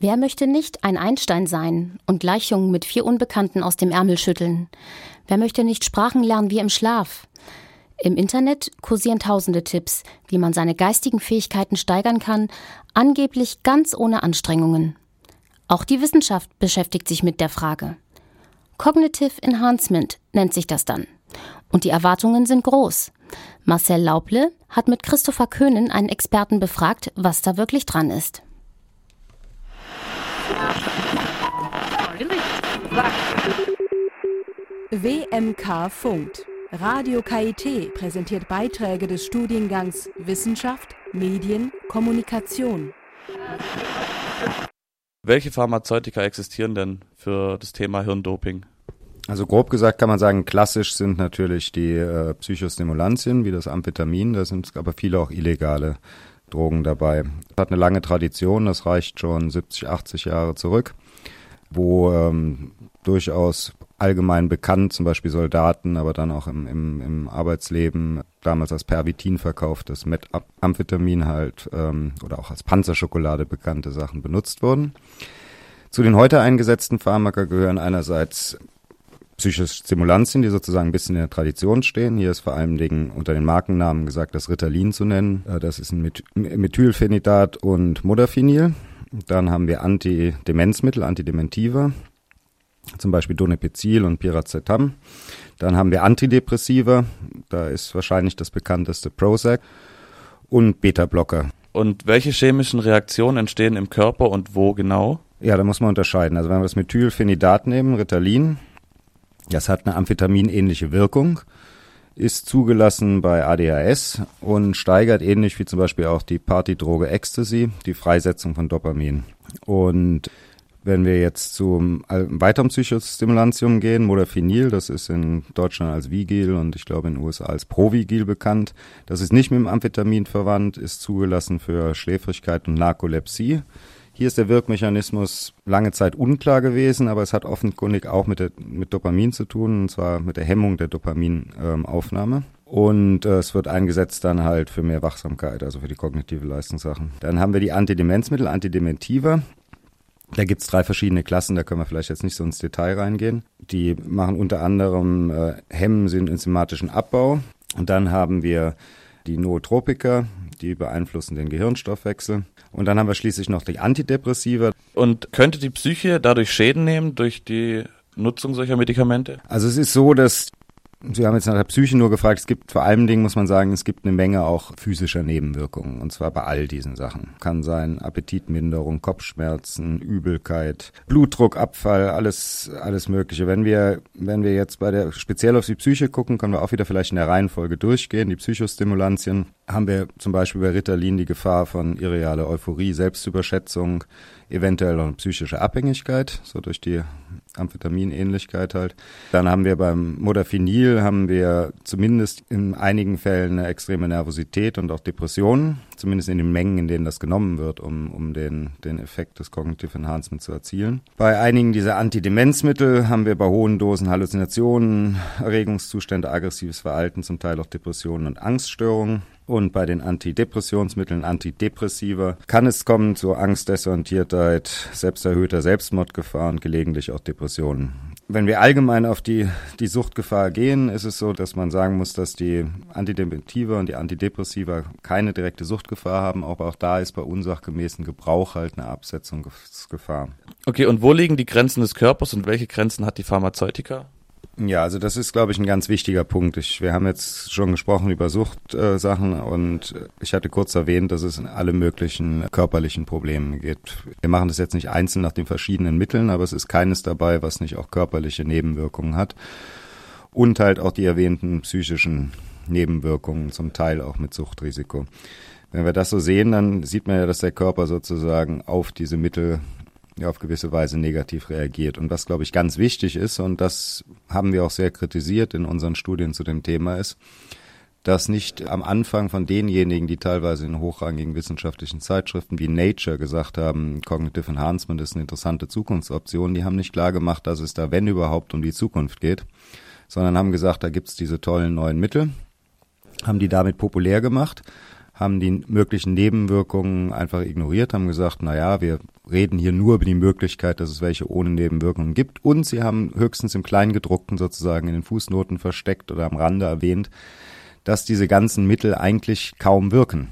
Wer möchte nicht ein Einstein sein und Gleichungen mit vier Unbekannten aus dem Ärmel schütteln? Wer möchte nicht Sprachen lernen wie im Schlaf? Im Internet kursieren tausende Tipps, wie man seine geistigen Fähigkeiten steigern kann, angeblich ganz ohne Anstrengungen. Auch die Wissenschaft beschäftigt sich mit der Frage. Cognitive Enhancement nennt sich das dann. Und die Erwartungen sind groß. Marcel Lauble hat mit Christopher Köhnen einen Experten befragt, was da wirklich dran ist. WMK funkt. Radio KIT präsentiert Beiträge des Studiengangs Wissenschaft, Medien, Kommunikation. Welche Pharmazeutika existieren denn für das Thema Hirndoping? Also grob gesagt kann man sagen, klassisch sind natürlich die äh, Psychostimulantien wie das Amphetamin, da sind aber viele auch illegale Drogen dabei. Hat eine lange Tradition, das reicht schon 70, 80 Jahre zurück, wo ähm, durchaus allgemein bekannt, zum Beispiel Soldaten, aber dann auch im, im, im Arbeitsleben, damals als Pervitin verkauft, das Methamphetamin halt ähm, oder auch als Panzerschokolade bekannte Sachen benutzt wurden. Zu den heute eingesetzten Pharmaka gehören einerseits Psychostimulantien, die sozusagen ein bisschen in der Tradition stehen. Hier ist vor allen Dingen unter den Markennamen gesagt, das Ritalin zu nennen. Äh, das ist ein Methylphenidat und Modafinil. Dann haben wir Antidemenzmittel, Antidementiva, zum Beispiel Donepezil und Piracetam. Dann haben wir Antidepressiva, da ist wahrscheinlich das bekannteste Prozac und Beta-Blocker. Und welche chemischen Reaktionen entstehen im Körper und wo genau? Ja, da muss man unterscheiden. Also wenn wir das Methylphenidat nehmen, Ritalin, das hat eine Amphetaminähnliche Wirkung, ist zugelassen bei ADHS und steigert ähnlich wie zum Beispiel auch die Partydroge Ecstasy die Freisetzung von Dopamin. Und wenn wir jetzt zum weiteren Psychostimulantium gehen, Modafinil, das ist in Deutschland als Vigil und ich glaube in den USA als Provigil bekannt. Das ist nicht mit dem Amphetamin verwandt, ist zugelassen für Schläfrigkeit und Narkolepsie. Hier ist der Wirkmechanismus lange Zeit unklar gewesen, aber es hat offenkundig auch mit, der, mit Dopamin zu tun, und zwar mit der Hemmung der Dopaminaufnahme. Ähm, und äh, es wird eingesetzt dann halt für mehr Wachsamkeit, also für die kognitive Leistungssachen. Dann haben wir die Antidemenzmittel, Antidementiva. Da gibt's drei verschiedene Klassen, da können wir vielleicht jetzt nicht so ins Detail reingehen. Die machen unter anderem äh, hemmen den enzymatischen Abbau. Und dann haben wir die Nootropika, die beeinflussen den Gehirnstoffwechsel. Und dann haben wir schließlich noch die Antidepressiva. Und könnte die Psyche dadurch Schäden nehmen durch die Nutzung solcher Medikamente? Also es ist so, dass Sie haben jetzt nach der Psyche nur gefragt. Es gibt vor allem Dingen, muss man sagen, es gibt eine Menge auch physischer Nebenwirkungen. Und zwar bei all diesen Sachen. Kann sein Appetitminderung, Kopfschmerzen, Übelkeit, Blutdruckabfall, alles, alles Mögliche. Wenn wir, wenn wir jetzt bei der, speziell auf die Psyche gucken, können wir auch wieder vielleicht in der Reihenfolge durchgehen. Die Psychostimulantien haben wir zum Beispiel bei Ritalin die Gefahr von irrealer Euphorie, Selbstüberschätzung, eventuell auch psychische Abhängigkeit, so durch die Amphetaminähnlichkeit halt. Dann haben wir beim Modafinil haben wir zumindest in einigen Fällen eine extreme Nervosität und auch Depressionen, zumindest in den Mengen, in denen das genommen wird, um, um den, den Effekt des Cognitive Enhancement zu erzielen. Bei einigen dieser Antidemenzmittel haben wir bei hohen Dosen Halluzinationen, Erregungszustände, aggressives Verhalten, zum Teil auch Depressionen und Angststörungen. Und bei den Antidepressionsmitteln, Antidepressiva, kann es kommen zu Angstdesorientiertheit, selbsterhöhter Selbstmordgefahr und gelegentlich auch Depressionen. Wenn wir allgemein auf die, die Suchtgefahr gehen, ist es so, dass man sagen muss, dass die Antidepressiva und die Antidepressiva keine direkte Suchtgefahr haben, aber auch da ist bei unsachgemäßen Gebrauch halt eine Absetzungsgefahr. Okay, und wo liegen die Grenzen des Körpers und welche Grenzen hat die Pharmazeutika? Ja, also das ist, glaube ich, ein ganz wichtiger Punkt. Ich, wir haben jetzt schon gesprochen über Suchtsachen äh, und ich hatte kurz erwähnt, dass es in alle möglichen körperlichen Probleme geht. Wir machen das jetzt nicht einzeln nach den verschiedenen Mitteln, aber es ist keines dabei, was nicht auch körperliche Nebenwirkungen hat. Und halt auch die erwähnten psychischen Nebenwirkungen, zum Teil auch mit Suchtrisiko. Wenn wir das so sehen, dann sieht man ja, dass der Körper sozusagen auf diese Mittel ja, auf gewisse Weise negativ reagiert. Und was, glaube ich, ganz wichtig ist, und das haben wir auch sehr kritisiert in unseren Studien zu dem Thema, ist, dass nicht am Anfang von denjenigen, die teilweise in hochrangigen wissenschaftlichen Zeitschriften wie Nature gesagt haben, Cognitive Enhancement ist eine interessante Zukunftsoption, die haben nicht klar gemacht, dass es da, wenn überhaupt, um die Zukunft geht, sondern haben gesagt, da gibt's diese tollen neuen Mittel, haben die damit populär gemacht haben die möglichen Nebenwirkungen einfach ignoriert, haben gesagt, na ja, wir reden hier nur über die Möglichkeit, dass es welche ohne Nebenwirkungen gibt. Und sie haben höchstens im Kleingedruckten sozusagen in den Fußnoten versteckt oder am Rande erwähnt, dass diese ganzen Mittel eigentlich kaum wirken.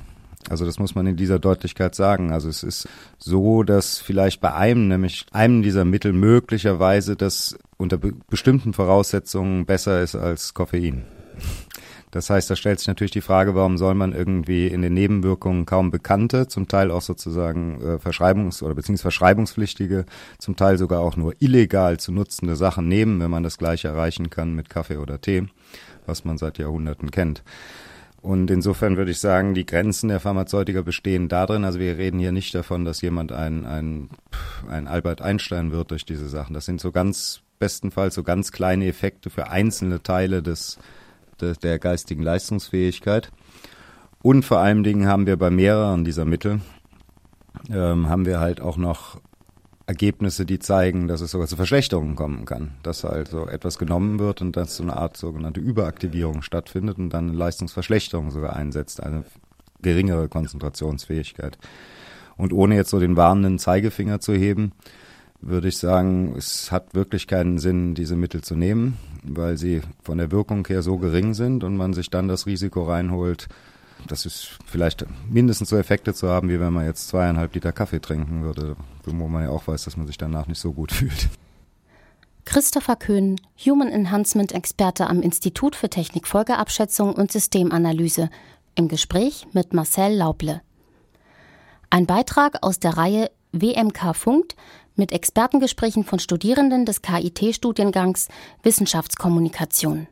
Also das muss man in dieser Deutlichkeit sagen. Also es ist so, dass vielleicht bei einem, nämlich einem dieser Mittel möglicherweise das unter be bestimmten Voraussetzungen besser ist als Koffein. Das heißt, da stellt sich natürlich die Frage, warum soll man irgendwie in den Nebenwirkungen kaum bekannte, zum Teil auch sozusagen äh, verschreibungs- oder beziehungsweise verschreibungspflichtige, zum Teil sogar auch nur illegal zu nutzende Sachen nehmen, wenn man das gleiche erreichen kann mit Kaffee oder Tee, was man seit Jahrhunderten kennt. Und insofern würde ich sagen, die Grenzen der Pharmazeutika bestehen darin, also wir reden hier nicht davon, dass jemand ein, ein, ein Albert Einstein wird durch diese Sachen. Das sind so ganz bestenfalls so ganz kleine Effekte für einzelne Teile des der geistigen Leistungsfähigkeit. Und vor allen Dingen haben wir bei mehreren dieser Mittel, ähm, haben wir halt auch noch Ergebnisse, die zeigen, dass es sogar zu Verschlechterungen kommen kann. Dass also etwas genommen wird und dass so eine Art sogenannte Überaktivierung stattfindet und dann eine Leistungsverschlechterung sogar einsetzt, eine geringere Konzentrationsfähigkeit. Und ohne jetzt so den warnenden Zeigefinger zu heben, würde ich sagen, es hat wirklich keinen Sinn, diese Mittel zu nehmen, weil sie von der Wirkung her so gering sind und man sich dann das Risiko reinholt, das ist vielleicht mindestens so Effekte zu haben, wie wenn man jetzt zweieinhalb Liter Kaffee trinken würde, wo man ja auch weiß, dass man sich danach nicht so gut fühlt. Christopher Köhn, Human Enhancement Experte am Institut für Technikfolgeabschätzung und Systemanalyse, im Gespräch mit Marcel Lauble. Ein Beitrag aus der Reihe WMK Funkt mit Expertengesprächen von Studierenden des KIT-Studiengangs Wissenschaftskommunikation.